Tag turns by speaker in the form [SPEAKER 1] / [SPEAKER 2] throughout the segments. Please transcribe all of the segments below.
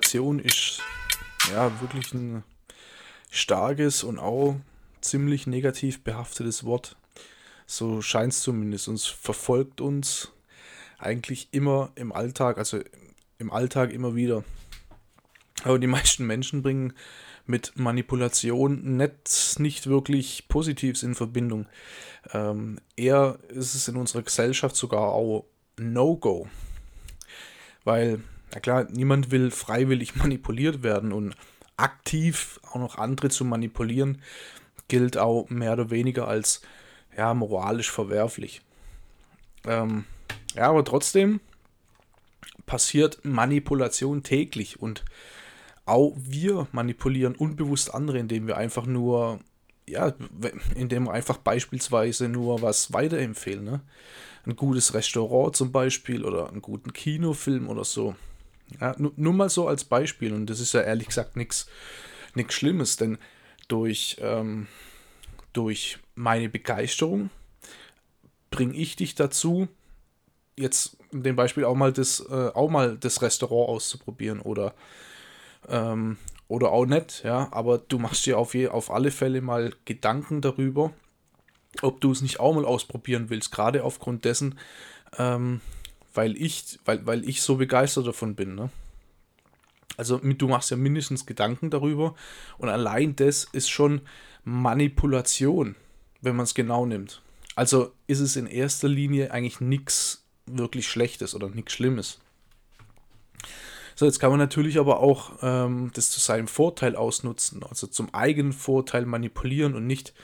[SPEAKER 1] Manipulation ist ja wirklich ein starkes und auch ziemlich negativ behaftetes Wort. So scheint es zumindest. Uns verfolgt uns eigentlich immer im Alltag, also im Alltag immer wieder. Aber die meisten Menschen bringen mit Manipulation nicht, nicht wirklich Positives in Verbindung. Ähm, eher ist es in unserer Gesellschaft sogar auch No-Go. Weil, na klar, niemand will freiwillig manipuliert werden und aktiv auch noch andere zu manipulieren, gilt auch mehr oder weniger als ja, moralisch verwerflich. Ähm, ja, aber trotzdem passiert Manipulation täglich und auch wir manipulieren unbewusst andere, indem wir einfach nur, ja, indem wir einfach beispielsweise nur was weiterempfehlen. Ne? Ein gutes Restaurant zum Beispiel oder einen guten Kinofilm oder so. Ja, nur, nur mal so als Beispiel und das ist ja ehrlich gesagt nichts Schlimmes, denn durch, ähm, durch meine Begeisterung bringe ich dich dazu, jetzt in dem Beispiel auch mal das, äh, auch mal das Restaurant auszuprobieren oder, ähm, oder auch nicht, ja, aber du machst dir auf, je, auf alle Fälle mal Gedanken darüber, ob du es nicht auch mal ausprobieren willst, gerade aufgrund dessen, ähm, weil ich, weil, weil ich so begeistert davon bin, ne? Also du machst ja mindestens Gedanken darüber und allein das ist schon Manipulation, wenn man es genau nimmt. Also ist es in erster Linie eigentlich nichts wirklich Schlechtes oder nichts Schlimmes. So, jetzt kann man natürlich aber auch ähm, das zu seinem Vorteil ausnutzen, also zum eigenen Vorteil manipulieren und nicht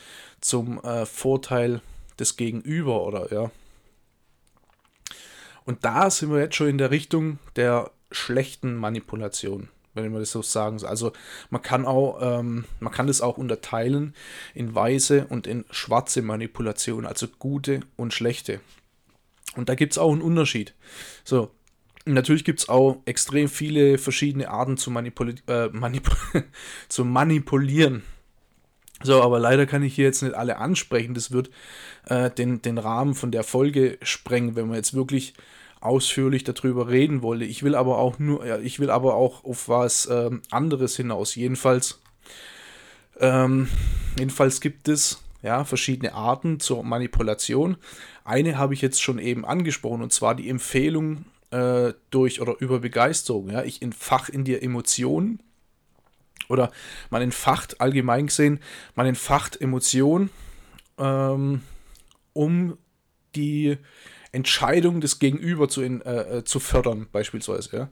[SPEAKER 1] zum äh, Vorteil des Gegenüber oder ja. Und da sind wir jetzt schon in der Richtung der schlechten Manipulation, wenn man das so sagen soll. Also man kann auch, ähm, man kann das auch unterteilen in weiße und in schwarze Manipulation, also gute und schlechte. Und da gibt es auch einen Unterschied. So, natürlich gibt es auch extrem viele verschiedene Arten zu, manipul äh, manip zu manipulieren. So, aber leider kann ich hier jetzt nicht alle ansprechen. Das wird äh, den, den Rahmen von der Folge sprengen, wenn man jetzt wirklich ausführlich darüber reden wollte. Ich will aber auch nur, ja, ich will aber auch auf was ähm, anderes hinaus. Jedenfalls, ähm, jedenfalls gibt es ja verschiedene Arten zur Manipulation. Eine habe ich jetzt schon eben angesprochen und zwar die Empfehlung äh, durch oder über Begeisterung. Ja, ich entfach in dir Emotionen oder man entfacht allgemein gesehen, man entfacht Emotionen, ähm, um die Entscheidung des Gegenüber zu, in, äh, äh, zu fördern, beispielsweise. Ja?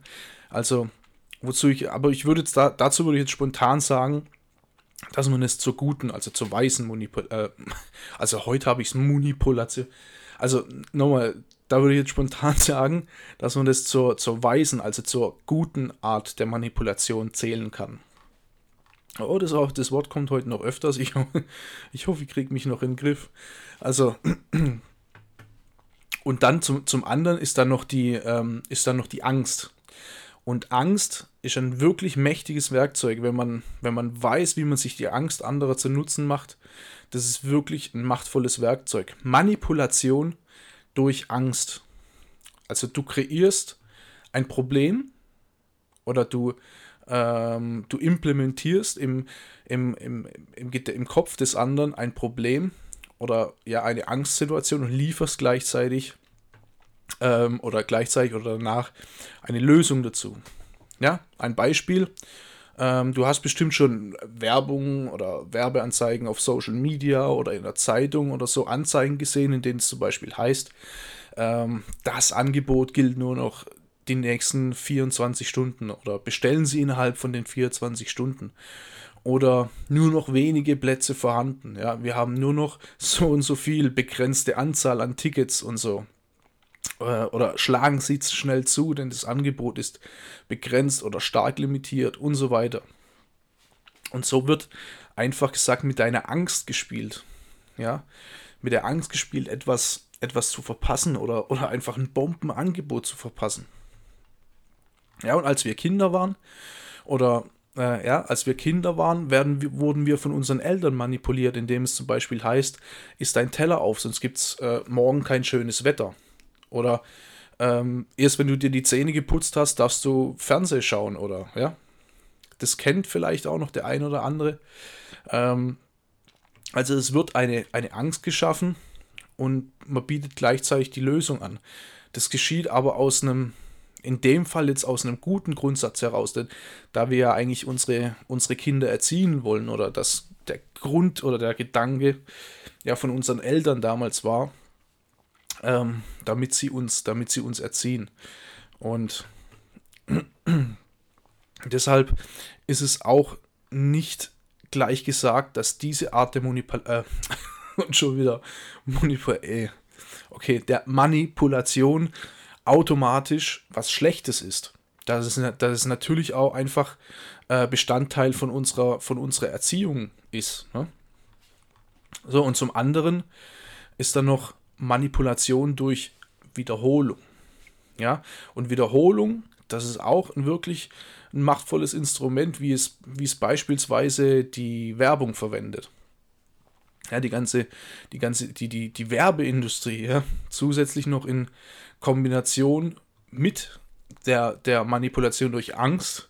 [SPEAKER 1] Also, wozu ich, aber ich würde jetzt da, dazu würde ich jetzt spontan sagen, dass man es zur guten, also zur weißen Manipulation, äh, also heute habe ich es Manipulation, also nochmal, da würde ich jetzt spontan sagen, dass man das zur, zur weißen, also zur guten Art der Manipulation zählen kann. Oh, das, auch, das Wort kommt heute noch öfters. Ich, ich hoffe, ich kriege mich noch in den Griff. Also, und dann zum, zum anderen ist dann noch die, ähm, ist dann noch die Angst. Und Angst ist ein wirklich mächtiges Werkzeug, wenn man, wenn man weiß, wie man sich die Angst anderer zu Nutzen macht. Das ist wirklich ein machtvolles Werkzeug. Manipulation durch Angst. Also du kreierst ein Problem oder du, ähm, du implementierst im, im, im, im, im Kopf des anderen ein Problem oder ja eine Angstsituation und lieferst gleichzeitig ähm, oder gleichzeitig oder danach eine Lösung dazu. Ja, ein Beispiel. Ähm, du hast bestimmt schon Werbung oder Werbeanzeigen auf Social Media oder in der Zeitung oder so Anzeigen gesehen, in denen es zum Beispiel heißt, ähm, das Angebot gilt nur noch die nächsten 24 Stunden oder bestellen Sie innerhalb von den 24 Stunden oder nur noch wenige Plätze vorhanden. Ja, wir haben nur noch so und so viel begrenzte Anzahl an Tickets und so. Äh, oder schlagen sie schnell zu, denn das Angebot ist begrenzt oder stark limitiert und so weiter. Und so wird einfach gesagt mit deiner Angst gespielt. Ja, mit der Angst gespielt, etwas, etwas zu verpassen oder, oder einfach ein Bombenangebot zu verpassen. Ja, und als wir Kinder waren, oder äh, ja, als wir Kinder waren, werden, wurden wir von unseren Eltern manipuliert, indem es zum Beispiel heißt, ist dein Teller auf, sonst gibt es äh, morgen kein schönes Wetter. Oder ähm, erst wenn du dir die Zähne geputzt hast, darfst du Fernseh schauen, oder ja. Das kennt vielleicht auch noch der ein oder andere. Ähm, also es wird eine, eine Angst geschaffen und man bietet gleichzeitig die Lösung an. Das geschieht aber aus einem in dem Fall jetzt aus einem guten Grundsatz heraus, denn da wir ja eigentlich unsere, unsere Kinder erziehen wollen oder dass der Grund oder der Gedanke ja von unseren Eltern damals war, ähm, damit sie uns, damit sie uns erziehen. Und deshalb ist es auch nicht gleich gesagt, dass diese Art der Manipulation, äh, und schon wieder Manipul äh, okay, der Manipulation automatisch was Schlechtes ist. Das ist, das ist natürlich auch einfach äh, Bestandteil von unserer, von unserer Erziehung ist. Ne? So, und zum anderen ist dann noch Manipulation durch Wiederholung. Ja, und Wiederholung, das ist auch ein wirklich ein machtvolles Instrument, wie es, wie es beispielsweise die Werbung verwendet. Ja, die ganze, die ganze, die, die, die Werbeindustrie, ja, zusätzlich noch in Kombination mit der, der Manipulation durch Angst,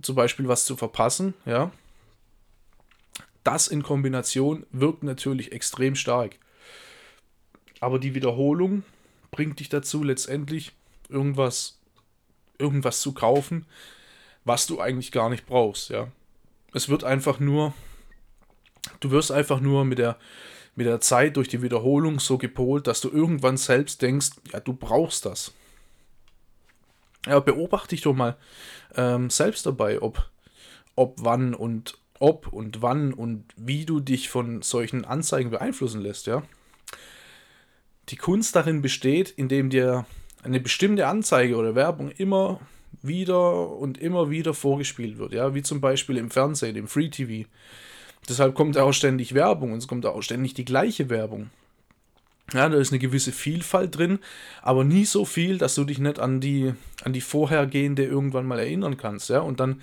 [SPEAKER 1] zum Beispiel was zu verpassen, ja, das in Kombination wirkt natürlich extrem stark. Aber die Wiederholung bringt dich dazu, letztendlich irgendwas, irgendwas zu kaufen, was du eigentlich gar nicht brauchst, ja. Es wird einfach nur, du wirst einfach nur mit der mit der Zeit durch die Wiederholung so gepolt, dass du irgendwann selbst denkst, ja, du brauchst das. Ja, beobachte dich doch mal ähm, selbst dabei, ob, ob wann und ob und wann und wie du dich von solchen Anzeigen beeinflussen lässt, ja. Die Kunst darin besteht, indem dir eine bestimmte Anzeige oder Werbung immer wieder und immer wieder vorgespielt wird, ja, wie zum Beispiel im Fernsehen, im Free TV. Deshalb kommt auch ständig Werbung und es kommt auch ständig die gleiche Werbung. Ja, da ist eine gewisse Vielfalt drin, aber nie so viel, dass du dich nicht an die, an die vorhergehende irgendwann mal erinnern kannst. Ja? Und dann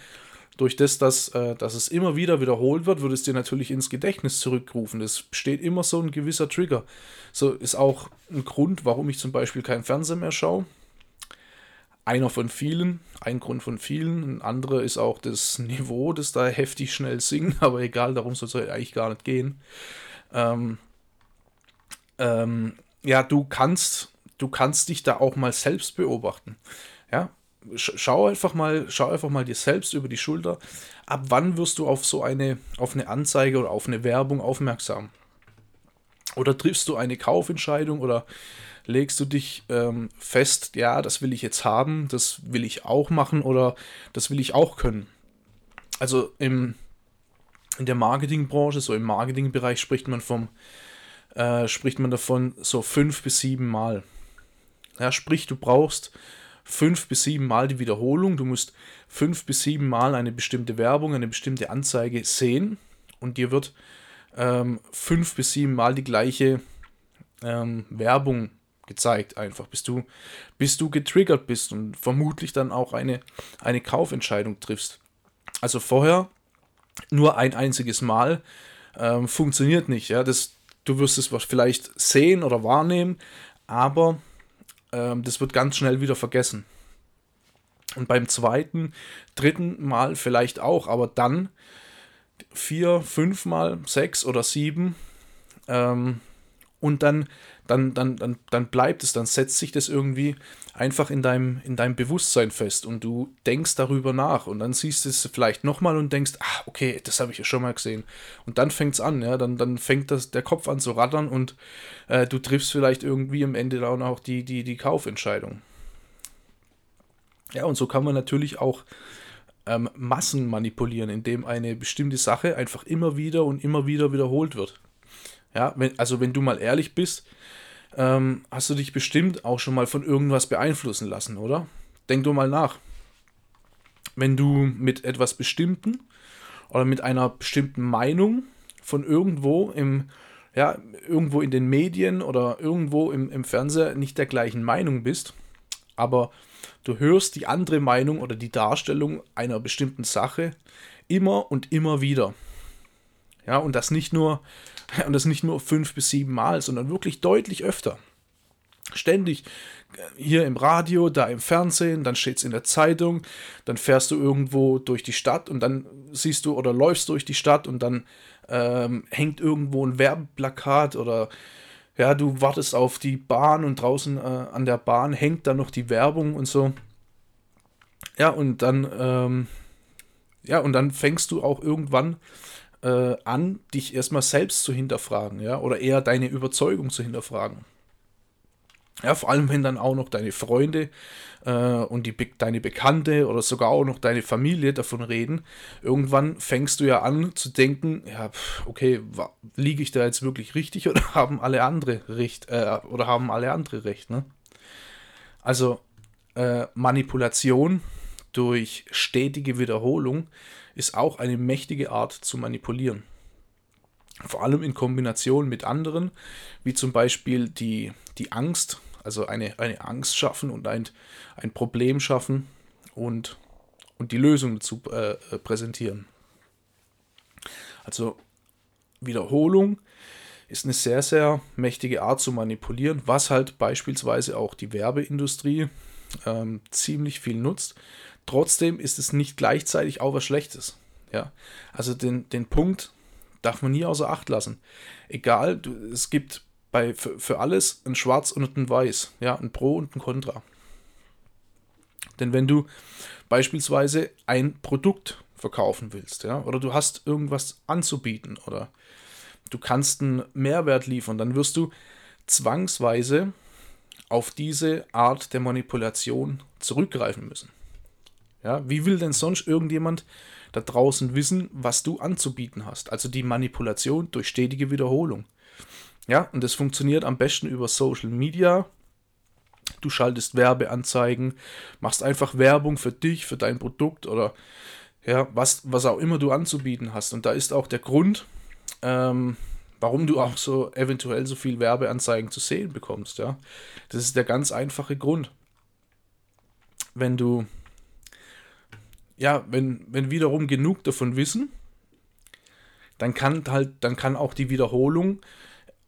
[SPEAKER 1] durch das, dass, äh, dass es immer wieder wiederholt wird, wird es dir natürlich ins Gedächtnis zurückrufen. Es besteht immer so ein gewisser Trigger. So ist auch ein Grund, warum ich zum Beispiel kein Fernsehen mehr schaue einer von vielen, ein Grund von vielen. Ein anderer ist auch das Niveau, das da heftig schnell singt, aber egal, darum soll es eigentlich gar nicht gehen. Ähm, ähm, ja, du kannst, du kannst dich da auch mal selbst beobachten. Ja, schau einfach mal, schau einfach mal dir selbst über die Schulter. Ab wann wirst du auf so eine, auf eine Anzeige oder auf eine Werbung aufmerksam? Oder triffst du eine Kaufentscheidung oder legst du dich ähm, fest, ja, das will ich jetzt haben, das will ich auch machen oder das will ich auch können. Also im, in der Marketingbranche, so im Marketingbereich spricht man vom, äh, spricht man davon so fünf bis sieben Mal. Ja, sprich, du brauchst fünf bis sieben Mal die Wiederholung, du musst fünf bis sieben Mal eine bestimmte Werbung, eine bestimmte Anzeige sehen und dir wird ähm, fünf bis sieben Mal die gleiche ähm, Werbung gezeigt, einfach, bis du, bis du getriggert bist und vermutlich dann auch eine, eine Kaufentscheidung triffst. Also vorher nur ein einziges Mal ähm, funktioniert nicht. Ja? Das, du wirst es vielleicht sehen oder wahrnehmen, aber ähm, das wird ganz schnell wieder vergessen. Und beim zweiten, dritten Mal vielleicht auch, aber dann vier, fünf Mal, sechs oder sieben ähm, und dann dann, dann, dann, dann bleibt es, dann setzt sich das irgendwie einfach in deinem, in deinem Bewusstsein fest und du denkst darüber nach und dann siehst du es vielleicht nochmal und denkst, ah, okay, das habe ich ja schon mal gesehen. Und dann fängt es an, ja, dann, dann fängt das, der Kopf an zu rattern und äh, du triffst vielleicht irgendwie am Ende dann auch die, die, die Kaufentscheidung. Ja, und so kann man natürlich auch ähm, Massen manipulieren, indem eine bestimmte Sache einfach immer wieder und immer wieder wiederholt wird. Ja, wenn, also wenn du mal ehrlich bist, ähm, hast du dich bestimmt auch schon mal von irgendwas beeinflussen lassen, oder? Denk doch mal nach. Wenn du mit etwas Bestimmten oder mit einer bestimmten Meinung von irgendwo im, ja, irgendwo in den Medien oder irgendwo im, im Fernseher nicht der gleichen Meinung bist, aber du hörst die andere Meinung oder die Darstellung einer bestimmten Sache immer und immer wieder. Ja, und das nicht nur, und das nicht nur fünf bis sieben Mal, sondern wirklich deutlich öfter. Ständig hier im Radio, da im Fernsehen, dann steht es in der Zeitung, dann fährst du irgendwo durch die Stadt und dann siehst du oder läufst durch die Stadt und dann ähm, hängt irgendwo ein Werbeplakat oder ja, du wartest auf die Bahn und draußen äh, an der Bahn hängt dann noch die Werbung und so. Ja, und dann, ähm, ja, und dann fängst du auch irgendwann äh, an, dich erstmal selbst zu hinterfragen, ja, oder eher deine Überzeugung zu hinterfragen. Ja, vor allem, wenn dann auch noch deine Freunde äh, und die, deine Bekannte oder sogar auch noch deine Familie davon reden, irgendwann fängst du ja an zu denken, ja, okay, liege ich da jetzt wirklich richtig oder haben alle andere recht, äh, oder haben alle andere recht, ne? Also, äh, Manipulation durch stetige Wiederholung ist auch eine mächtige Art zu manipulieren. Vor allem in Kombination mit anderen, wie zum Beispiel die, die Angst, also eine, eine Angst schaffen und ein, ein Problem schaffen und, und die Lösung dazu äh, präsentieren. Also Wiederholung ist eine sehr, sehr mächtige Art zu manipulieren, was halt beispielsweise auch die Werbeindustrie ähm, ziemlich viel nutzt. Trotzdem ist es nicht gleichzeitig auch was Schlechtes. Ja? Also den, den Punkt darf man nie außer Acht lassen. Egal, du, es gibt bei, für, für alles ein Schwarz und ein Weiß, ja, ein Pro und ein Contra. Denn wenn du beispielsweise ein Produkt verkaufen willst, ja, oder du hast irgendwas anzubieten oder du kannst einen Mehrwert liefern, dann wirst du zwangsweise auf diese Art der Manipulation zurückgreifen müssen. Ja, wie will denn sonst irgendjemand da draußen wissen, was du anzubieten hast? Also die Manipulation durch stetige Wiederholung. Ja, und das funktioniert am besten über Social Media. Du schaltest Werbeanzeigen, machst einfach Werbung für dich, für dein Produkt oder ja, was, was auch immer du anzubieten hast. Und da ist auch der Grund, ähm, warum du auch so eventuell so viel Werbeanzeigen zu sehen bekommst. Ja, das ist der ganz einfache Grund. Wenn du, ja, wenn, wenn wiederum genug davon wissen, dann kann halt, dann kann auch die Wiederholung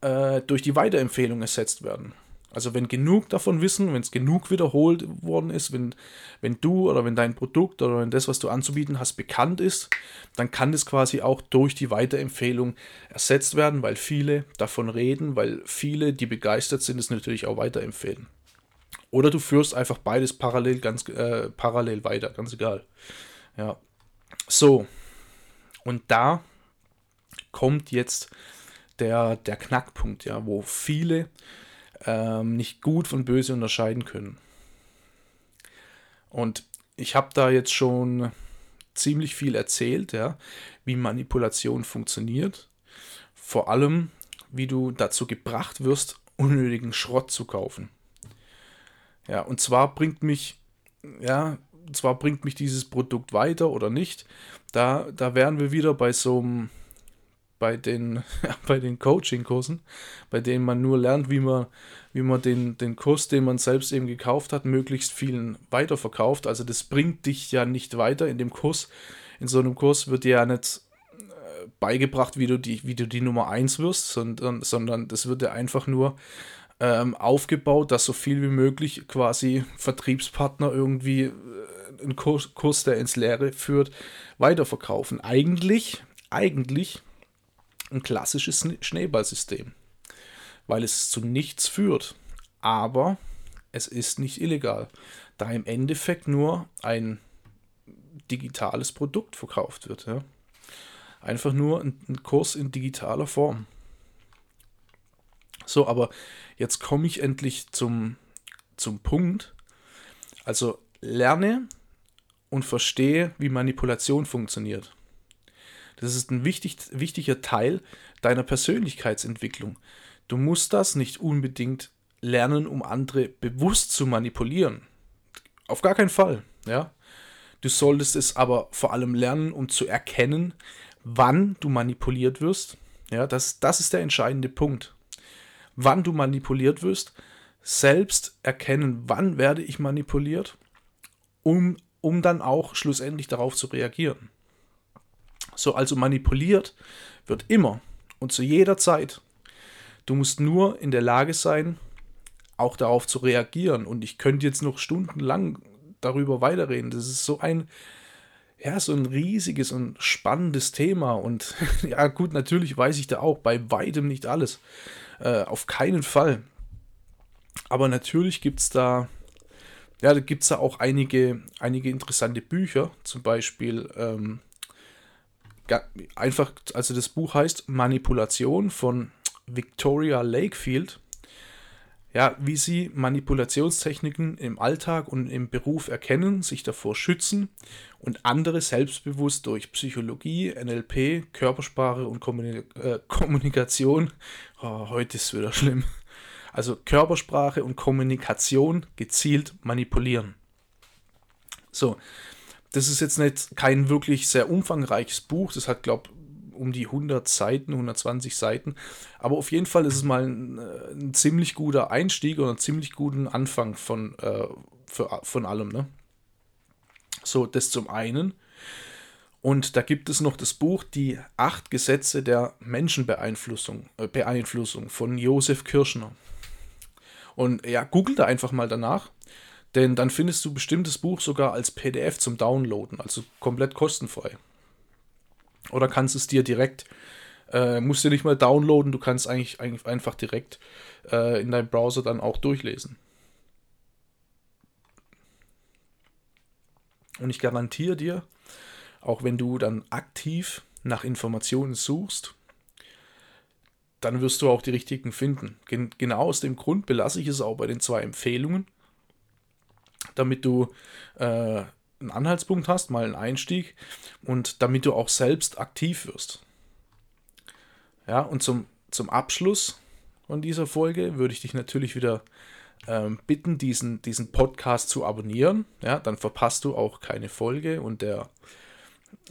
[SPEAKER 1] äh, durch die Weiterempfehlung ersetzt werden. Also wenn genug davon wissen, wenn es genug wiederholt worden ist, wenn, wenn du oder wenn dein Produkt oder wenn das, was du anzubieten hast, bekannt ist, dann kann das quasi auch durch die Weiterempfehlung ersetzt werden, weil viele davon reden, weil viele, die begeistert sind, es natürlich auch weiterempfehlen. Oder du führst einfach beides parallel, ganz äh, parallel weiter, ganz egal. Ja. So. Und da kommt jetzt der, der Knackpunkt, ja, wo viele ähm, nicht gut von böse unterscheiden können. Und ich habe da jetzt schon ziemlich viel erzählt, ja, wie Manipulation funktioniert. Vor allem, wie du dazu gebracht wirst, unnötigen Schrott zu kaufen. Ja, und zwar bringt mich, ja, zwar bringt mich dieses Produkt weiter oder nicht. Da, da wären wir wieder bei so einem bei den, bei den Coaching-Kursen, bei denen man nur lernt, wie man, wie man den, den Kurs, den man selbst eben gekauft hat, möglichst vielen weiterverkauft. Also das bringt dich ja nicht weiter in dem Kurs. In so einem Kurs wird dir ja nicht äh, beigebracht, wie du die, wie du die Nummer 1 wirst, sondern, sondern das wird dir einfach nur ähm, aufgebaut, dass so viel wie möglich quasi Vertriebspartner irgendwie äh, einen Kurs, Kurs, der ins Leere führt, weiterverkaufen. Eigentlich, eigentlich ein klassisches Schneeballsystem, weil es zu nichts führt. Aber es ist nicht illegal, da im Endeffekt nur ein digitales Produkt verkauft wird. Ja? Einfach nur ein, ein Kurs in digitaler Form. So, aber jetzt komme ich endlich zum, zum Punkt. Also lerne und verstehe, wie Manipulation funktioniert. Das ist ein wichtig, wichtiger Teil deiner Persönlichkeitsentwicklung. Du musst das nicht unbedingt lernen, um andere bewusst zu manipulieren. Auf gar keinen Fall, ja. Du solltest es aber vor allem lernen, um zu erkennen, wann du manipuliert wirst. Ja, das, das ist der entscheidende Punkt. Wann du manipuliert wirst, selbst erkennen, wann werde ich manipuliert, um, um dann auch schlussendlich darauf zu reagieren. So, also manipuliert wird immer und zu jeder Zeit. Du musst nur in der Lage sein, auch darauf zu reagieren. Und ich könnte jetzt noch stundenlang darüber weiterreden. Das ist so ein, ja, so ein riesiges und spannendes Thema. Und ja, gut, natürlich weiß ich da auch bei weitem nicht alles. Äh, auf keinen Fall. Aber natürlich gibt es da, ja, da gibt es da auch einige, einige interessante Bücher. Zum Beispiel, ähm, einfach, also das Buch heißt Manipulation von Victoria Lakefield ja, wie sie Manipulationstechniken im Alltag und im Beruf erkennen, sich davor schützen und andere selbstbewusst durch Psychologie, NLP, Körpersprache und Kommunik äh, Kommunikation, oh, heute ist es wieder schlimm, also Körpersprache und Kommunikation gezielt manipulieren. So, das ist jetzt nicht kein wirklich sehr umfangreiches Buch, das hat, glaube ich, um die 100 Seiten, 120 Seiten. Aber auf jeden Fall ist es mal ein, äh, ein ziemlich guter Einstieg oder ein ziemlich guten Anfang von, äh, für, von allem. Ne? So, das zum einen. Und da gibt es noch das Buch Die acht Gesetze der Menschenbeeinflussung äh, Beeinflussung von Josef Kirschner. Und ja, google da einfach mal danach, denn dann findest du bestimmt das Buch sogar als PDF zum Downloaden, also komplett kostenfrei. Oder kannst es dir direkt, äh, musst du nicht mal downloaden, du kannst eigentlich, eigentlich einfach direkt äh, in deinem Browser dann auch durchlesen. Und ich garantiere dir, auch wenn du dann aktiv nach Informationen suchst, dann wirst du auch die richtigen finden. Gen genau aus dem Grund belasse ich es auch bei den zwei Empfehlungen, damit du äh, einen Anhaltspunkt hast, mal einen Einstieg und damit du auch selbst aktiv wirst. Ja, und zum, zum Abschluss von dieser Folge würde ich dich natürlich wieder ähm, bitten, diesen, diesen Podcast zu abonnieren. Ja, dann verpasst du auch keine Folge und der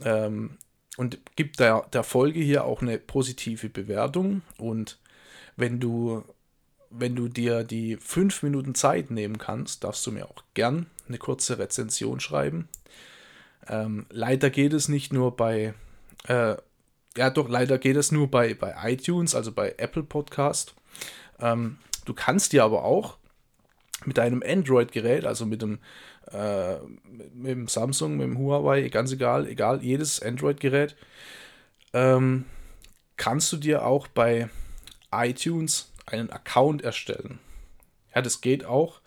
[SPEAKER 1] ähm, und gib der, der Folge hier auch eine positive Bewertung. Und wenn du, wenn du dir die fünf Minuten Zeit nehmen kannst, darfst du mir auch gern eine kurze Rezension schreiben. Ähm, leider geht es nicht nur bei, äh, ja doch, leider geht es nur bei, bei iTunes, also bei Apple Podcast. Ähm, du kannst dir aber auch mit deinem Android-Gerät, also mit dem, äh, mit dem Samsung, mit dem Huawei, ganz egal, egal, jedes Android-Gerät, ähm, kannst du dir auch bei iTunes einen Account erstellen. Ja, das geht auch.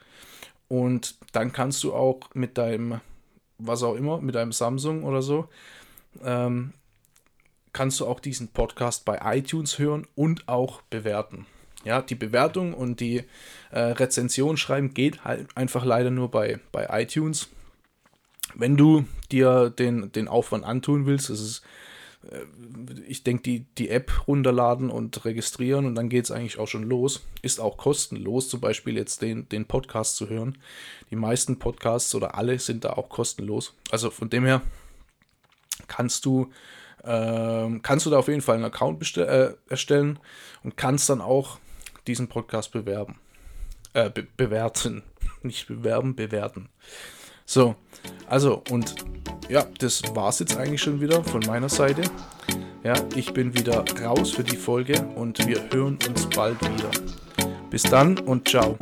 [SPEAKER 1] Und dann kannst du auch mit deinem, was auch immer, mit deinem Samsung oder so, ähm, kannst du auch diesen Podcast bei iTunes hören und auch bewerten. Ja, die Bewertung und die äh, Rezension schreiben geht halt einfach leider nur bei, bei iTunes. Wenn du dir den, den Aufwand antun willst, das ist äh, ich denke, die, die App runterladen und registrieren und dann geht es eigentlich auch schon los. Ist auch kostenlos, zum Beispiel jetzt den, den Podcast zu hören. Die meisten Podcasts oder alle sind da auch kostenlos. Also von dem her kannst du, äh, kannst du da auf jeden Fall einen Account äh, erstellen und kannst dann auch diesen Podcast bewerben. Äh, be bewerten. Nicht bewerben, bewerten. So, also und ja, das war es jetzt eigentlich schon wieder von meiner Seite. Ja, ich bin wieder raus für die Folge und wir hören uns bald wieder. Bis dann und ciao.